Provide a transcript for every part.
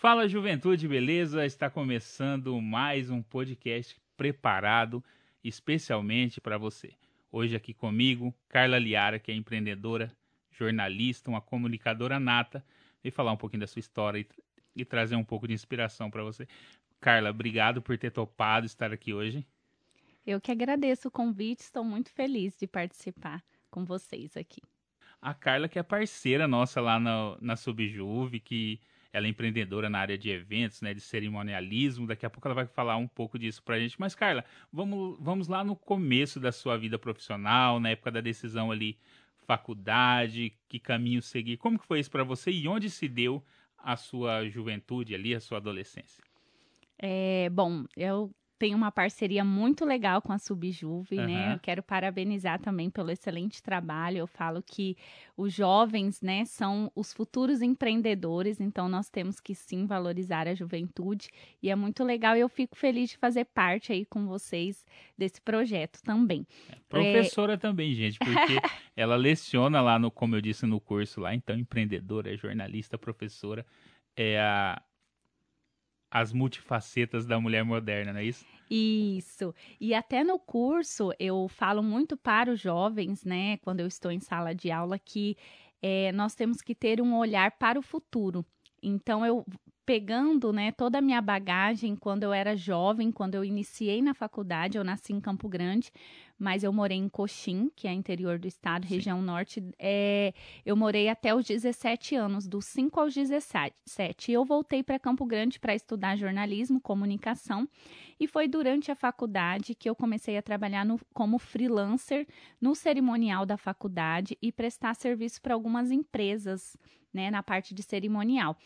Fala juventude, beleza? Está começando mais um podcast preparado especialmente para você. Hoje aqui comigo, Carla Liara, que é empreendedora, jornalista, uma comunicadora nata, e falar um pouquinho da sua história e, e trazer um pouco de inspiração para você. Carla, obrigado por ter topado estar aqui hoje. Eu que agradeço o convite, estou muito feliz de participar com vocês aqui. A Carla, que é parceira nossa lá na, na Subjuve, que ela é empreendedora na área de eventos, né, de cerimonialismo. Daqui a pouco ela vai falar um pouco disso pra gente. Mas, Carla, vamos, vamos lá no começo da sua vida profissional, na época da decisão ali, faculdade, que caminho seguir. Como que foi isso para você e onde se deu a sua juventude ali, a sua adolescência? É, bom, eu tem uma parceria muito legal com a Subjuve, uhum. né? Eu quero parabenizar também pelo excelente trabalho. Eu falo que os jovens, né, são os futuros empreendedores, então nós temos que sim valorizar a juventude e é muito legal e eu fico feliz de fazer parte aí com vocês desse projeto também. É, professora é... também, gente, porque ela leciona lá no, como eu disse no curso lá, então empreendedora, jornalista, professora, é a as multifacetas da mulher moderna, não é isso? Isso. E até no curso eu falo muito para os jovens, né, quando eu estou em sala de aula, que é, nós temos que ter um olhar para o futuro. Então eu pegando, né, toda a minha bagagem quando eu era jovem, quando eu iniciei na faculdade, eu nasci em Campo Grande, mas eu morei em Coxim, que é interior do estado, Sim. região norte. É, eu morei até os 17 anos, dos 5 aos 17. Eu voltei para Campo Grande para estudar jornalismo, comunicação, e foi durante a faculdade que eu comecei a trabalhar no, como freelancer no cerimonial da faculdade e prestar serviço para algumas empresas, né, na parte de cerimonial.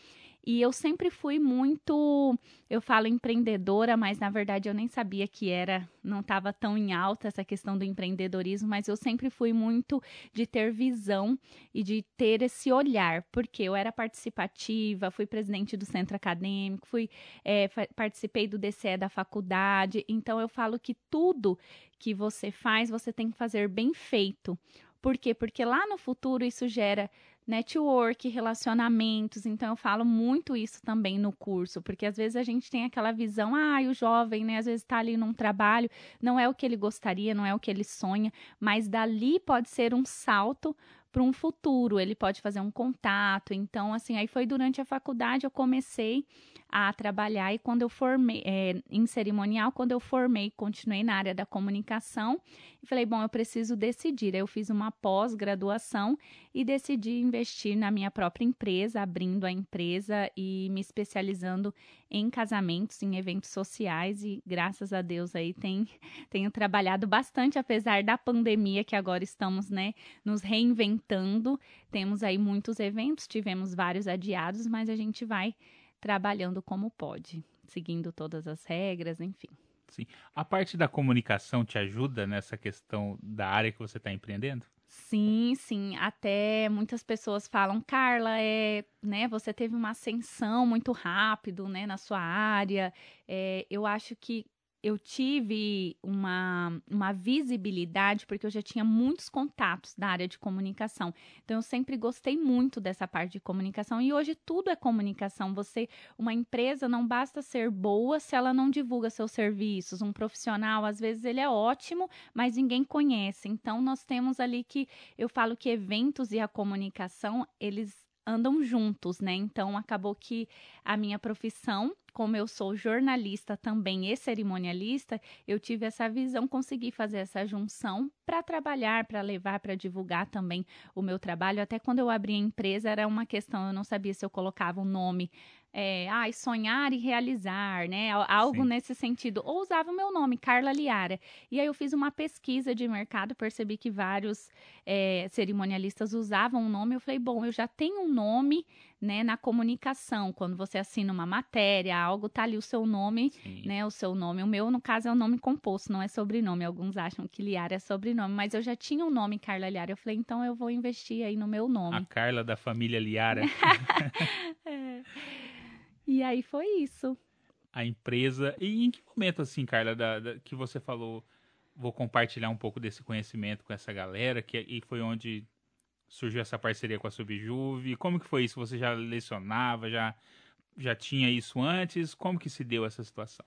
E eu sempre fui muito, eu falo empreendedora, mas na verdade eu nem sabia que era, não estava tão em alta essa questão do empreendedorismo, mas eu sempre fui muito de ter visão e de ter esse olhar, porque eu era participativa, fui presidente do centro acadêmico, fui é, participei do DCE da faculdade, então eu falo que tudo que você faz, você tem que fazer bem feito. Por quê? Porque lá no futuro isso gera network, relacionamentos. Então eu falo muito isso também no curso, porque às vezes a gente tem aquela visão, ah, o jovem, né, às vezes está ali num trabalho, não é o que ele gostaria, não é o que ele sonha, mas dali pode ser um salto para um futuro, ele pode fazer um contato. Então, assim, aí foi durante a faculdade eu comecei a trabalhar e quando eu formei é, em cerimonial, quando eu formei, continuei na área da comunicação e falei, bom, eu preciso decidir. Eu fiz uma pós-graduação e decidi investir na minha própria empresa, abrindo a empresa e me especializando em casamentos, em eventos sociais e graças a Deus aí tem, tenho trabalhado bastante, apesar da pandemia que agora estamos, né, nos reinventando. Temos aí muitos eventos, tivemos vários adiados, mas a gente vai trabalhando como pode, seguindo todas as regras, enfim. Sim. A parte da comunicação te ajuda nessa questão da área que você está empreendendo? Sim, sim. Até muitas pessoas falam, Carla, é, né? Você teve uma ascensão muito rápido, né, na sua área. É, eu acho que eu tive uma, uma visibilidade porque eu já tinha muitos contatos da área de comunicação. Então eu sempre gostei muito dessa parte de comunicação e hoje tudo é comunicação. Você, uma empresa não basta ser boa se ela não divulga seus serviços. Um profissional, às vezes ele é ótimo, mas ninguém conhece. Então nós temos ali que eu falo que eventos e a comunicação, eles andam juntos, né? Então acabou que a minha profissão como eu sou jornalista também e cerimonialista, eu tive essa visão, consegui fazer essa junção para trabalhar, para levar, para divulgar também o meu trabalho. Até quando eu abri a empresa era uma questão, eu não sabia se eu colocava um nome é, ah, sonhar e realizar, né? Algo Sim. nesse sentido. Ou usava o meu nome, Carla Liara. E aí eu fiz uma pesquisa de mercado, percebi que vários é, cerimonialistas usavam o nome. Eu falei, bom, eu já tenho um nome, né, na comunicação. Quando você assina uma matéria, algo tá ali o seu nome, Sim. né? O seu nome. O meu, no caso, é o nome composto, não é sobrenome. Alguns acham que Liara é sobrenome, mas eu já tinha um nome, Carla Liara. Eu falei, então eu vou investir aí no meu nome. A Carla da família Liara. é. E aí foi isso. A empresa. E em que momento, assim, Carla, da, da, que você falou, vou compartilhar um pouco desse conhecimento com essa galera, que e foi onde surgiu essa parceria com a Subjuve? Como que foi isso? Você já lecionava, já já tinha isso antes? Como que se deu essa situação?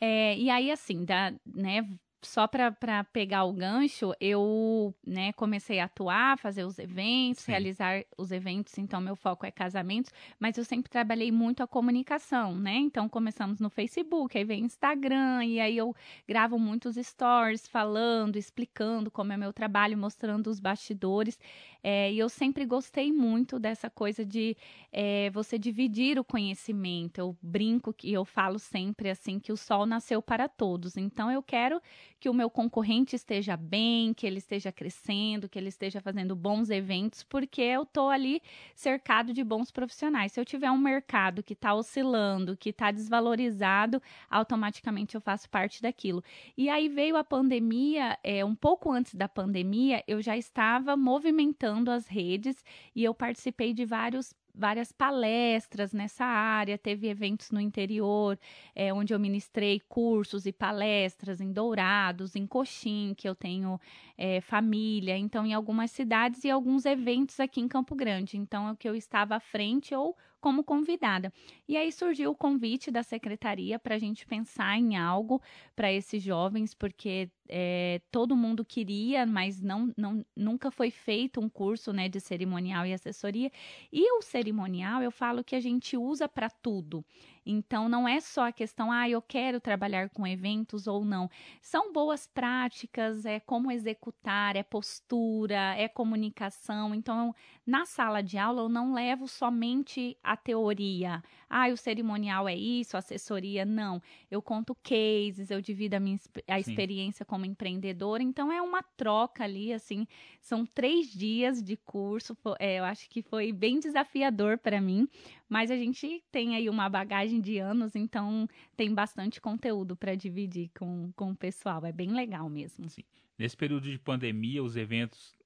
É, e aí, assim, da, né, só para pegar o gancho, eu né, comecei a atuar, fazer os eventos, Sim. realizar os eventos, então meu foco é casamentos, mas eu sempre trabalhei muito a comunicação, né? Então começamos no Facebook, aí vem Instagram, e aí eu gravo muitos stories falando, explicando como é meu trabalho, mostrando os bastidores. É, e eu sempre gostei muito dessa coisa de é, você dividir o conhecimento. Eu brinco que eu falo sempre assim que o sol nasceu para todos. Então eu quero que o meu concorrente esteja bem, que ele esteja crescendo, que ele esteja fazendo bons eventos, porque eu estou ali cercado de bons profissionais. Se eu tiver um mercado que está oscilando, que está desvalorizado, automaticamente eu faço parte daquilo. E aí veio a pandemia, é, um pouco antes da pandemia, eu já estava movimentando as redes e eu participei de vários várias palestras nessa área, teve eventos no interior, é, onde eu ministrei cursos e palestras em Dourados, em Coxim, que eu tenho é, família, então em algumas cidades e alguns eventos aqui em Campo Grande. Então, é o que eu estava à frente ou como convidada. E aí surgiu o convite da secretaria para a gente pensar em algo para esses jovens, porque é, todo mundo queria, mas não, não, nunca foi feito um curso né, de cerimonial e assessoria. E o cerimonial, eu falo que a gente usa para tudo. Então, não é só a questão, ah, eu quero trabalhar com eventos ou não. São boas práticas, é como executar, é postura, é comunicação. Então, na sala de aula, eu não levo somente a teoria. Ah, o cerimonial é isso, assessoria, não. Eu conto cases, eu divido a minha a experiência como empreendedora. Então, é uma troca ali, assim. São três dias de curso. É, eu acho que foi bem desafiador para mim, mas a gente tem aí uma bagagem de anos, então tem bastante conteúdo para dividir com, com o pessoal. É bem legal mesmo. Sim. Nesse período de pandemia, os eventos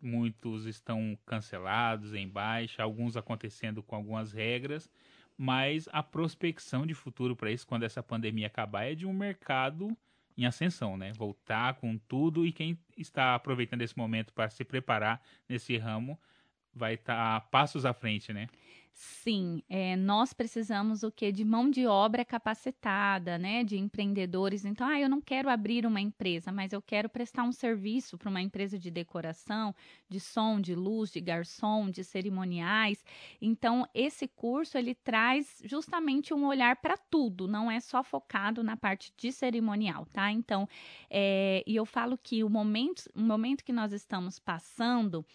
muitos estão cancelados, em baixa, alguns acontecendo com algumas regras, mas a prospecção de futuro para isso, quando essa pandemia acabar, é de um mercado em ascensão, né? Voltar com tudo e quem está aproveitando esse momento para se preparar nesse ramo vai estar tá passos à frente, né? Sim, é, nós precisamos o que de mão de obra capacitada, né, de empreendedores. Então, ah, eu não quero abrir uma empresa, mas eu quero prestar um serviço para uma empresa de decoração, de som, de luz, de garçom, de cerimoniais. Então, esse curso ele traz justamente um olhar para tudo, não é só focado na parte de cerimonial, tá? Então, é, e eu falo que o momento, o momento que nós estamos passando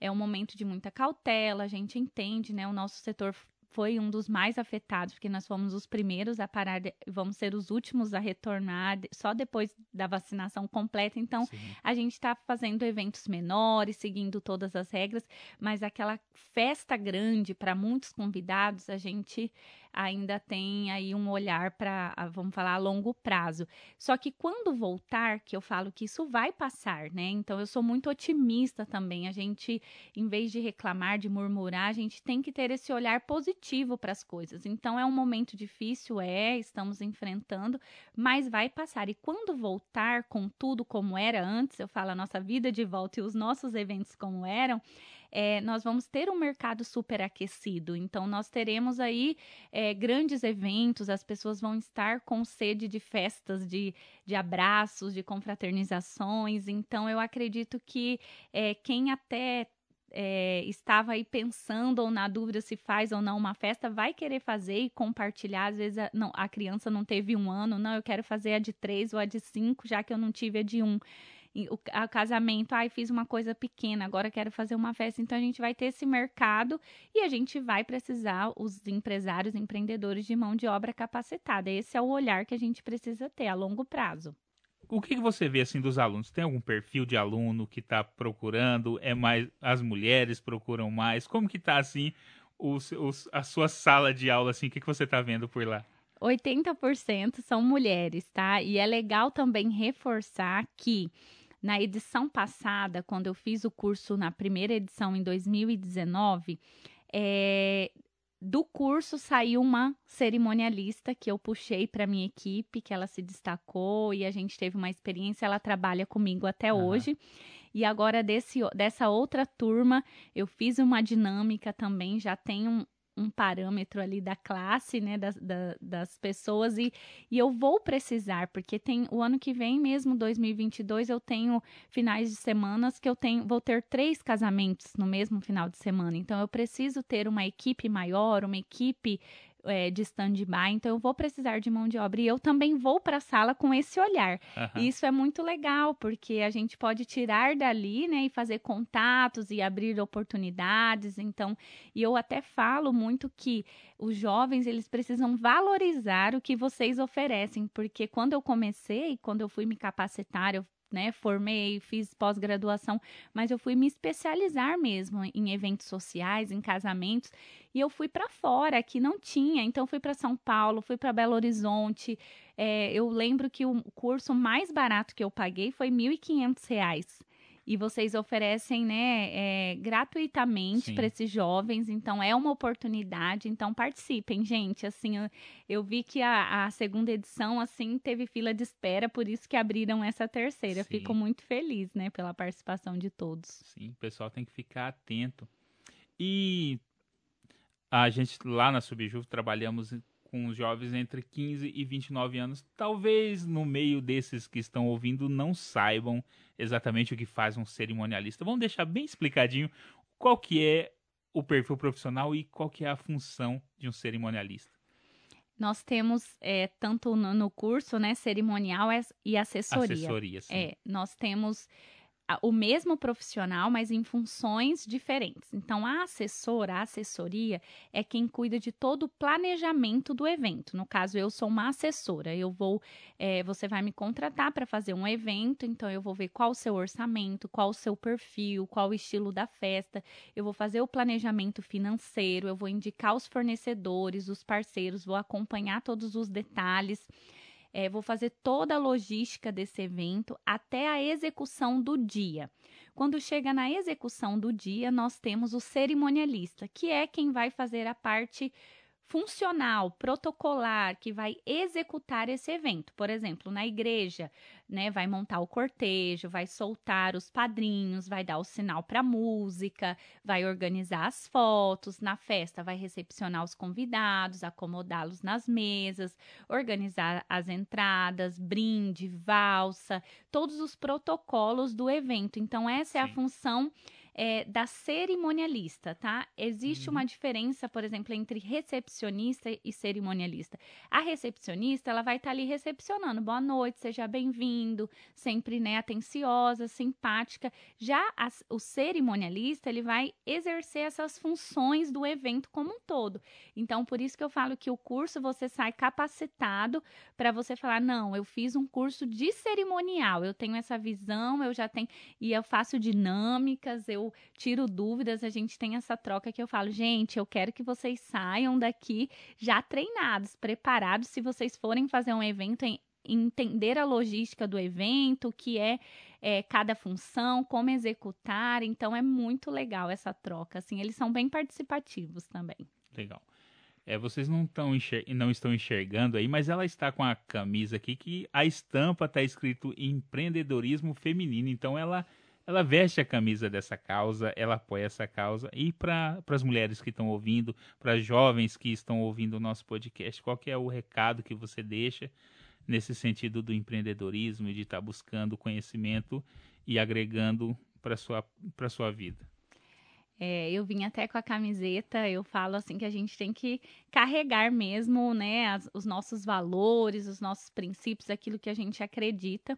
é um momento de muita cautela, a gente entende, né? O nosso setor foi um dos mais afetados, porque nós fomos os primeiros a parar, vamos ser os últimos a retornar só depois da vacinação completa. Então, Sim. a gente está fazendo eventos menores, seguindo todas as regras, mas aquela festa grande para muitos convidados, a gente ainda tem aí um olhar para, vamos falar, a longo prazo. Só que quando voltar, que eu falo que isso vai passar, né? Então eu sou muito otimista também. A gente, em vez de reclamar, de murmurar, a gente tem que ter esse olhar positivo para as coisas. Então é um momento difícil, é, estamos enfrentando, mas vai passar. E quando voltar com tudo como era antes, eu falo a nossa vida de volta e os nossos eventos como eram, é, nós vamos ter um mercado superaquecido. Então, nós teremos aí é, grandes eventos, as pessoas vão estar com sede de festas, de, de abraços, de confraternizações. Então, eu acredito que é, quem até é, estava aí pensando ou na dúvida se faz ou não uma festa, vai querer fazer e compartilhar. Às vezes a, não, a criança não teve um ano, não, eu quero fazer a de três ou a de cinco, já que eu não tive a de um o casamento, ai, fiz uma coisa pequena, agora quero fazer uma festa. Então a gente vai ter esse mercado e a gente vai precisar os empresários, empreendedores de mão de obra capacitada. Esse é o olhar que a gente precisa ter a longo prazo. O que, que você vê assim dos alunos? Tem algum perfil de aluno que está procurando? É mais as mulheres procuram mais? Como que está assim os, os, a sua sala de aula assim? O que, que você está vendo por lá? 80% são mulheres, tá? E é legal também reforçar que na edição passada, quando eu fiz o curso na primeira edição em 2019, é, do curso saiu uma cerimonialista que eu puxei para minha equipe, que ela se destacou e a gente teve uma experiência. Ela trabalha comigo até uhum. hoje. E agora desse, dessa outra turma, eu fiz uma dinâmica também. Já tem um, um parâmetro ali da classe, né, das, da, das pessoas, e, e eu vou precisar, porque tem o ano que vem mesmo, 2022, eu tenho finais de semanas que eu tenho, vou ter três casamentos no mesmo final de semana, então eu preciso ter uma equipe maior, uma equipe é, de stand-by, então eu vou precisar de mão de obra e eu também vou para a sala com esse olhar. Uhum. E isso é muito legal, porque a gente pode tirar dali, né, e fazer contatos e abrir oportunidades. Então, e eu até falo muito que os jovens, eles precisam valorizar o que vocês oferecem, porque quando eu comecei, quando eu fui me capacitar, eu né, formei, fiz pós-graduação, mas eu fui me especializar mesmo em eventos sociais, em casamentos, e eu fui para fora, que não tinha. Então, fui para São Paulo, fui para Belo Horizonte. É, eu lembro que o curso mais barato que eu paguei foi R$ 1.500 e vocês oferecem, né, é, gratuitamente para esses jovens, então é uma oportunidade, então participem, gente, assim, eu, eu vi que a, a, segunda edição, assim, teve fila de espera, por isso que abriram essa terceira, Sim. fico muito feliz, né, pela participação de todos. Sim, o pessoal tem que ficar atento. E a gente lá na Subjuve trabalhamos com os jovens entre 15 e 29 anos. Talvez no meio desses que estão ouvindo não saibam exatamente o que faz um cerimonialista. Vamos deixar bem explicadinho qual que é o perfil profissional e qual que é a função de um cerimonialista. Nós temos é, tanto no, curso, né, cerimonial e assessoria. Assessoria, sim. É, nós temos o mesmo profissional, mas em funções diferentes. Então, a assessora, a assessoria, é quem cuida de todo o planejamento do evento. No caso, eu sou uma assessora. Eu vou, é, você vai me contratar para fazer um evento, então eu vou ver qual o seu orçamento, qual o seu perfil, qual o estilo da festa. Eu vou fazer o planejamento financeiro, eu vou indicar os fornecedores, os parceiros, vou acompanhar todos os detalhes. É, vou fazer toda a logística desse evento até a execução do dia. Quando chega na execução do dia, nós temos o cerimonialista, que é quem vai fazer a parte funcional, protocolar, que vai executar esse evento. Por exemplo, na igreja, né, vai montar o cortejo, vai soltar os padrinhos, vai dar o sinal para música, vai organizar as fotos, na festa vai recepcionar os convidados, acomodá-los nas mesas, organizar as entradas, brinde, valsa, todos os protocolos do evento. Então essa Sim. é a função é, da cerimonialista, tá? Existe uhum. uma diferença, por exemplo, entre recepcionista e cerimonialista. A recepcionista, ela vai estar tá ali recepcionando, boa noite, seja bem-vindo, sempre, né, atenciosa, simpática. Já a, o cerimonialista, ele vai exercer essas funções do evento como um todo. Então, por isso que eu falo que o curso você sai capacitado para você falar, não, eu fiz um curso de cerimonial, eu tenho essa visão, eu já tenho, e eu faço dinâmicas, eu tiro dúvidas, a gente tem essa troca que eu falo, gente, eu quero que vocês saiam daqui já treinados, preparados, se vocês forem fazer um evento em entender a logística do evento, o que é, é, cada função, como executar. Então é muito legal essa troca. Assim, eles são bem participativos também. Legal. É, vocês não, tão não estão enxergando aí, mas ela está com a camisa aqui que a estampa está escrito empreendedorismo feminino. Então ela ela veste a camisa dessa causa, ela apoia essa causa. E para as mulheres que estão ouvindo, para as jovens que estão ouvindo o nosso podcast, qual é o recado que você deixa nesse sentido do empreendedorismo e de estar tá buscando conhecimento e agregando para sua, sua vida? É, eu vim até com a camiseta, eu falo assim que a gente tem que carregar mesmo, né, as, os nossos valores, os nossos princípios, aquilo que a gente acredita.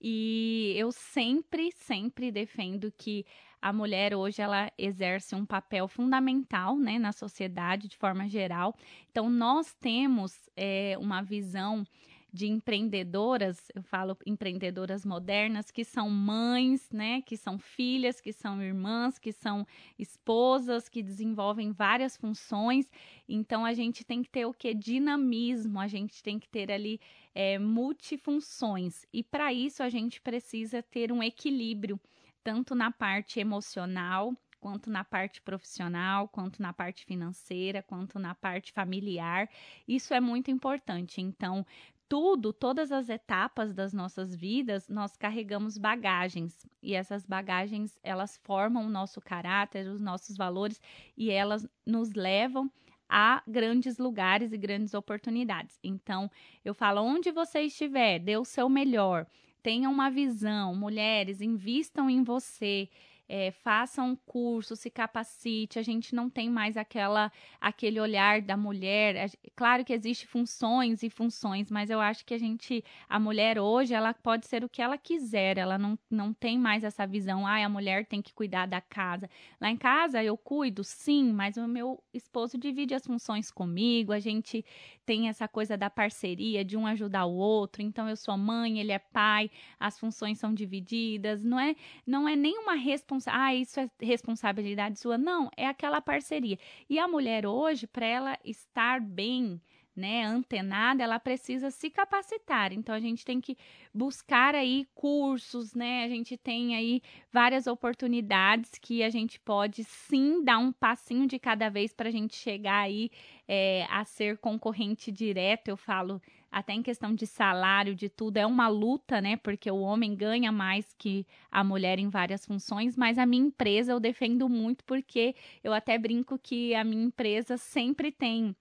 E eu sempre, sempre defendo que a mulher hoje ela exerce um papel fundamental né, na sociedade de forma geral. Então, nós temos é, uma visão de empreendedoras, eu falo empreendedoras modernas, que são mães, né, que são filhas, que são irmãs, que são esposas, que desenvolvem várias funções. Então a gente tem que ter o que? Dinamismo, a gente tem que ter ali é, multifunções. E para isso a gente precisa ter um equilíbrio, tanto na parte emocional, quanto na parte profissional, quanto na parte financeira, quanto na parte familiar. Isso é muito importante. Então, tudo, todas as etapas das nossas vidas, nós carregamos bagagens. E essas bagagens elas formam o nosso caráter, os nossos valores e elas nos levam a grandes lugares e grandes oportunidades. Então, eu falo, onde você estiver, dê o seu melhor, tenha uma visão, mulheres, invistam em você, é, faça um curso, se capacite. A gente não tem mais aquela aquele olhar da mulher. Claro que existe funções e funções, mas eu acho que a gente, a mulher hoje, ela pode ser o que ela quiser. Ela não, não tem mais essa visão, ah, a mulher tem que cuidar da casa. Lá em casa eu cuido, sim, mas o meu esposo divide as funções comigo. A gente tem essa coisa da parceria, de um ajudar o outro. Então eu sou mãe, ele é pai, as funções são divididas. Não é, não é nenhuma responsabilidade ah, isso é responsabilidade sua. Não, é aquela parceria. E a mulher hoje, para ela estar bem, né, antenada, ela precisa se capacitar. Então a gente tem que buscar aí cursos, né? A gente tem aí várias oportunidades que a gente pode sim dar um passinho de cada vez para a gente chegar aí é, a ser concorrente direto. Eu falo até em questão de salário, de tudo, é uma luta, né? Porque o homem ganha mais que a mulher em várias funções, mas a minha empresa eu defendo muito porque eu até brinco que a minha empresa sempre tem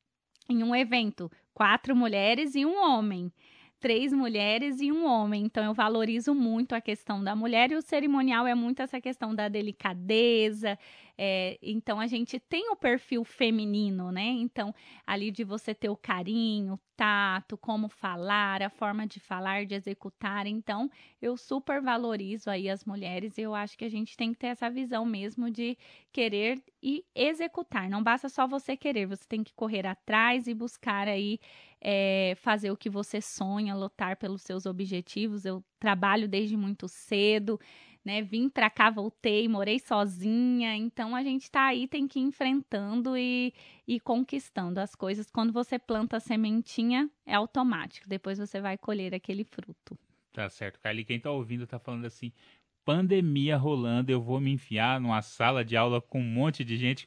em um evento quatro mulheres e um homem três mulheres e um homem. Então eu valorizo muito a questão da mulher e o cerimonial é muito essa questão da delicadeza, é, então a gente tem o perfil feminino, né? Então, ali de você ter o carinho, tato, como falar, a forma de falar, de executar. Então, eu super valorizo aí as mulheres e eu acho que a gente tem que ter essa visão mesmo de querer e executar. Não basta só você querer, você tem que correr atrás e buscar aí é, fazer o que você sonha, lutar pelos seus objetivos. Eu trabalho desde muito cedo né? Vim para cá, voltei, morei sozinha. Então a gente tá aí, tem que ir enfrentando e, e conquistando as coisas. Quando você planta a sementinha, é automático. Depois você vai colher aquele fruto. Tá certo, Carly. Quem tá ouvindo tá falando assim: pandemia rolando, eu vou me enfiar numa sala de aula com um monte de gente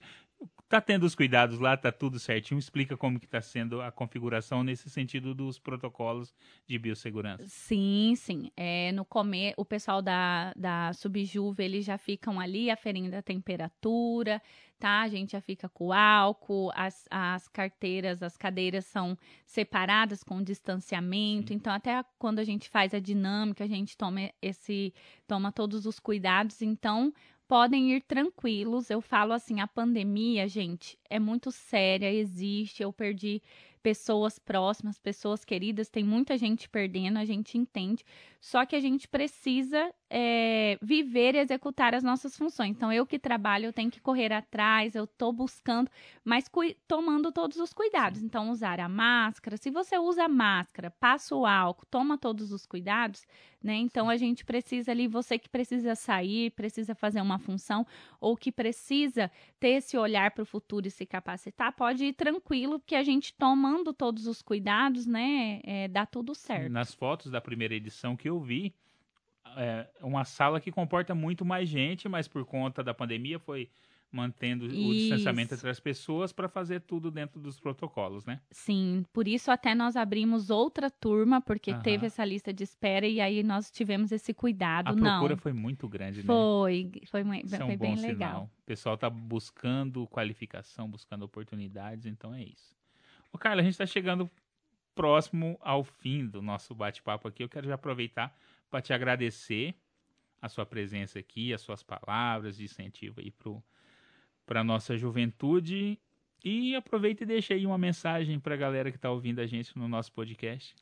tá tendo os cuidados lá, tá tudo certinho. Explica como que tá sendo a configuração nesse sentido dos protocolos de biossegurança. Sim, sim. É, no comer, o pessoal da, da Subjuve, eles já ficam ali aferindo a temperatura, tá? A gente já fica com álcool, as, as carteiras, as cadeiras são separadas com distanciamento. Sim. Então, até quando a gente faz a dinâmica, a gente toma esse, toma todos os cuidados. Então, podem ir tranquilos. Eu falo assim, a pandemia, gente, é muito séria, existe. Eu perdi pessoas próximas, pessoas queridas, tem muita gente perdendo, a gente entende. Só que a gente precisa é, viver e executar as nossas funções. Então, eu que trabalho, eu tenho que correr atrás, eu estou buscando, mas tomando todos os cuidados. Então, usar a máscara. Se você usa a máscara, passa o álcool, toma todos os cuidados, né? Então, a gente precisa ali, você que precisa sair, precisa fazer uma função, ou que precisa ter esse olhar para o futuro e se capacitar, pode ir tranquilo, porque a gente tomando todos os cuidados, né, é, dá tudo certo. Nas fotos da primeira edição que eu vi, é uma sala que comporta muito mais gente, mas por conta da pandemia foi mantendo isso. o distanciamento entre as pessoas para fazer tudo dentro dos protocolos, né? Sim, por isso até nós abrimos outra turma, porque uhum. teve essa lista de espera e aí nós tivemos esse cuidado. A procura Não. foi muito grande, né? Foi, foi, foi, isso é um sinal. legal. O pessoal está buscando qualificação, buscando oportunidades, então é isso. Ô, Carla, a gente está chegando próximo ao fim do nosso bate-papo aqui. Eu quero já aproveitar para te agradecer a sua presença aqui, as suas palavras de incentivo aí para a nossa juventude. E aproveita e deixa aí uma mensagem para a galera que está ouvindo a gente no nosso podcast.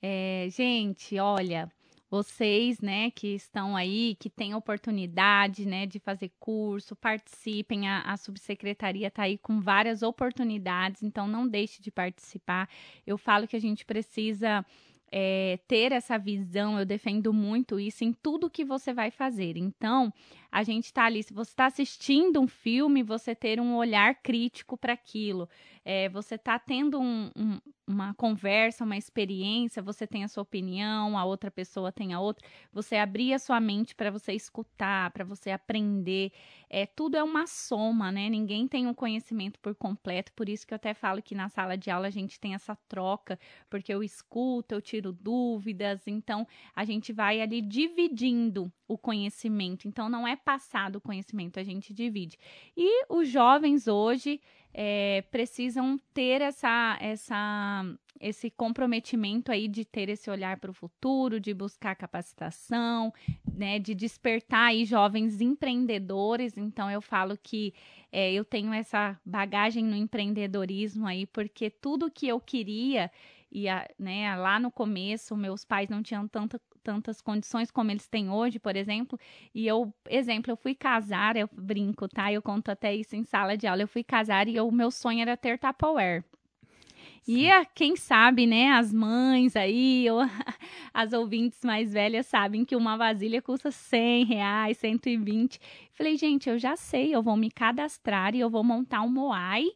É, gente, olha, vocês, né, que estão aí, que têm oportunidade, né, de fazer curso, participem. A, a subsecretaria está aí com várias oportunidades, então não deixe de participar. Eu falo que a gente precisa é, ter essa visão, eu defendo muito isso em tudo que você vai fazer. Então, a gente está ali, se você está assistindo um filme, você ter um olhar crítico para aquilo. É, você está tendo um, um, uma conversa, uma experiência, você tem a sua opinião, a outra pessoa tem a outra. Você abrir a sua mente para você escutar, para você aprender. É, tudo é uma soma, né? Ninguém tem um conhecimento por completo, por isso que eu até falo que na sala de aula a gente tem essa troca, porque eu escuto, eu tiro dúvidas, então a gente vai ali dividindo o conhecimento. Então não é passado o conhecimento, a gente divide. E os jovens hoje é, precisam ter essa, essa, esse comprometimento aí de ter esse olhar para o futuro, de buscar capacitação, né, de despertar aí jovens empreendedores. Então eu falo que é, eu tenho essa bagagem no empreendedorismo aí, porque tudo que eu queria e a, né, lá no começo meus pais não tinham tanta tantas condições como eles têm hoje, por exemplo. E eu, exemplo, eu fui casar, eu brinco, tá? Eu conto até isso em sala de aula. Eu fui casar e o meu sonho era ter Tupperware. E a, quem sabe, né, as mães aí, ou as ouvintes mais velhas sabem que uma vasilha custa 100 reais, 120. Falei, gente, eu já sei, eu vou me cadastrar e eu vou montar um Moai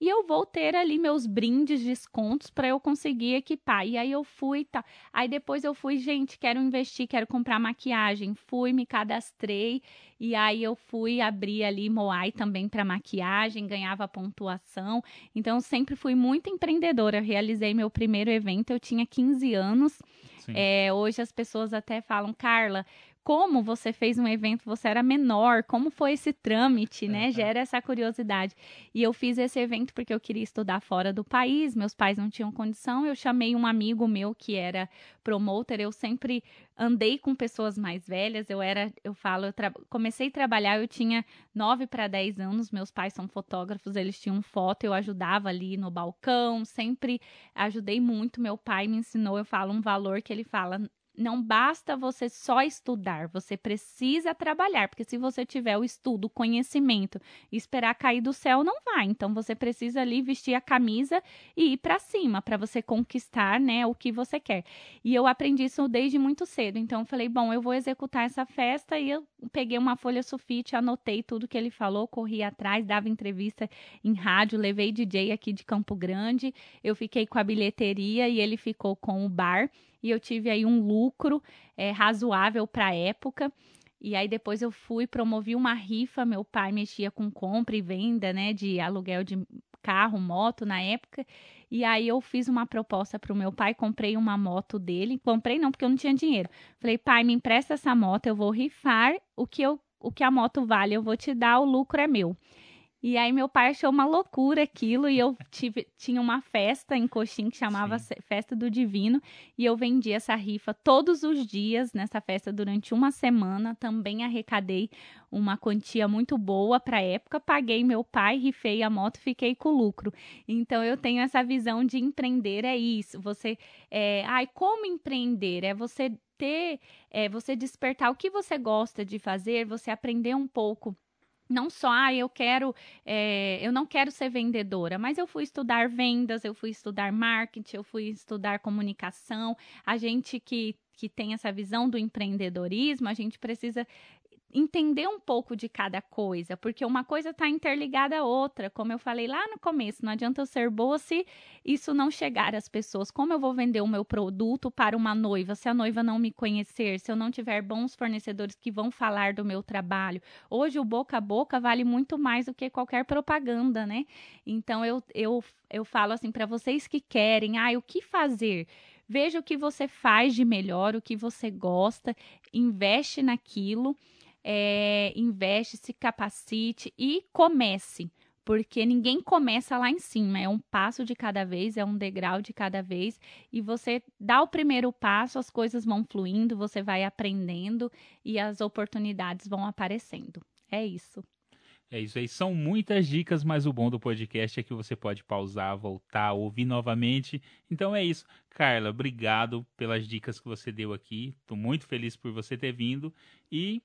e eu vou ter ali meus brindes, descontos para eu conseguir equipar. E aí eu fui, tá. Aí depois eu fui, gente, quero investir, quero comprar maquiagem. Fui, me cadastrei e aí eu fui abrir ali Moai também para maquiagem, ganhava pontuação. Então sempre fui muito empreendedora. Realizei meu primeiro evento, eu tinha 15 anos. É, hoje as pessoas até falam, Carla, como você fez um evento, você era menor, como foi esse trâmite, né? Gera essa curiosidade. E eu fiz esse evento porque eu queria estudar fora do país, meus pais não tinham condição. Eu chamei um amigo meu que era promotor, eu sempre andei com pessoas mais velhas. Eu era, eu falo, eu comecei a trabalhar, eu tinha 9 para 10 anos, meus pais são fotógrafos, eles tinham foto, eu ajudava ali no balcão, sempre ajudei muito. Meu pai me ensinou, eu falo um valor que ele fala: não basta você só estudar, você precisa trabalhar, porque se você tiver o estudo, o conhecimento esperar cair do céu, não vai. Então você precisa ali vestir a camisa e ir para cima para você conquistar, né, o que você quer. E eu aprendi isso desde muito cedo. Então eu falei, bom, eu vou executar essa festa e eu peguei uma folha sulfite, anotei tudo que ele falou, corri atrás, dava entrevista em rádio, levei DJ aqui de Campo Grande, eu fiquei com a bilheteria e ele ficou com o bar e eu tive aí um lucro é, razoável para a época. E aí depois eu fui, promovi uma rifa, meu pai mexia com compra e venda, né, de aluguel de carro, moto na época. E aí eu fiz uma proposta para o meu pai, comprei uma moto dele. Comprei não, porque eu não tinha dinheiro. Falei, pai, me empresta essa moto, eu vou rifar o que eu o que a moto vale, eu vou te dar, o lucro é meu. E aí meu pai achou uma loucura aquilo e eu tive, tinha uma festa em Coxim que chamava Sim. Festa do Divino e eu vendi essa rifa todos os dias nessa festa durante uma semana. Também arrecadei uma quantia muito boa para a época, paguei meu pai, rifei a moto, fiquei com lucro. Então eu tenho essa visão de empreender é isso. Você, é, ai, como empreender é você ter, é, você despertar o que você gosta de fazer, você aprender um pouco não só, ah, eu quero, é, eu não quero ser vendedora, mas eu fui estudar vendas, eu fui estudar marketing, eu fui estudar comunicação. A gente que, que tem essa visão do empreendedorismo, a gente precisa entender um pouco de cada coisa, porque uma coisa está interligada à outra. Como eu falei lá no começo, não adianta eu ser boa se isso não chegar às pessoas. Como eu vou vender o meu produto para uma noiva se a noiva não me conhecer, se eu não tiver bons fornecedores que vão falar do meu trabalho? Hoje o boca a boca vale muito mais do que qualquer propaganda, né? Então eu, eu, eu falo assim para vocês que querem, ah, o que fazer? Veja o que você faz de melhor, o que você gosta, investe naquilo é, investe, se capacite e comece, porque ninguém começa lá em cima, é um passo de cada vez, é um degrau de cada vez, e você dá o primeiro passo, as coisas vão fluindo, você vai aprendendo e as oportunidades vão aparecendo. É isso. É isso aí, são muitas dicas, mas o bom do podcast é que você pode pausar, voltar, ouvir novamente. Então é isso. Carla, obrigado pelas dicas que você deu aqui. Estou muito feliz por você ter vindo e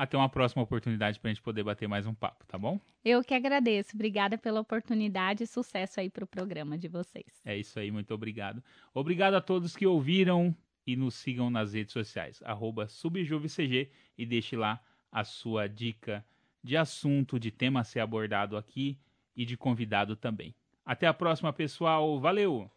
até uma próxima oportunidade para a gente poder bater mais um papo, tá bom? Eu que agradeço. Obrigada pela oportunidade e sucesso aí para o programa de vocês. É isso aí, muito obrigado. Obrigado a todos que ouviram e nos sigam nas redes sociais, subjuvecg e deixe lá a sua dica de assunto, de tema a ser abordado aqui e de convidado também. Até a próxima, pessoal. Valeu!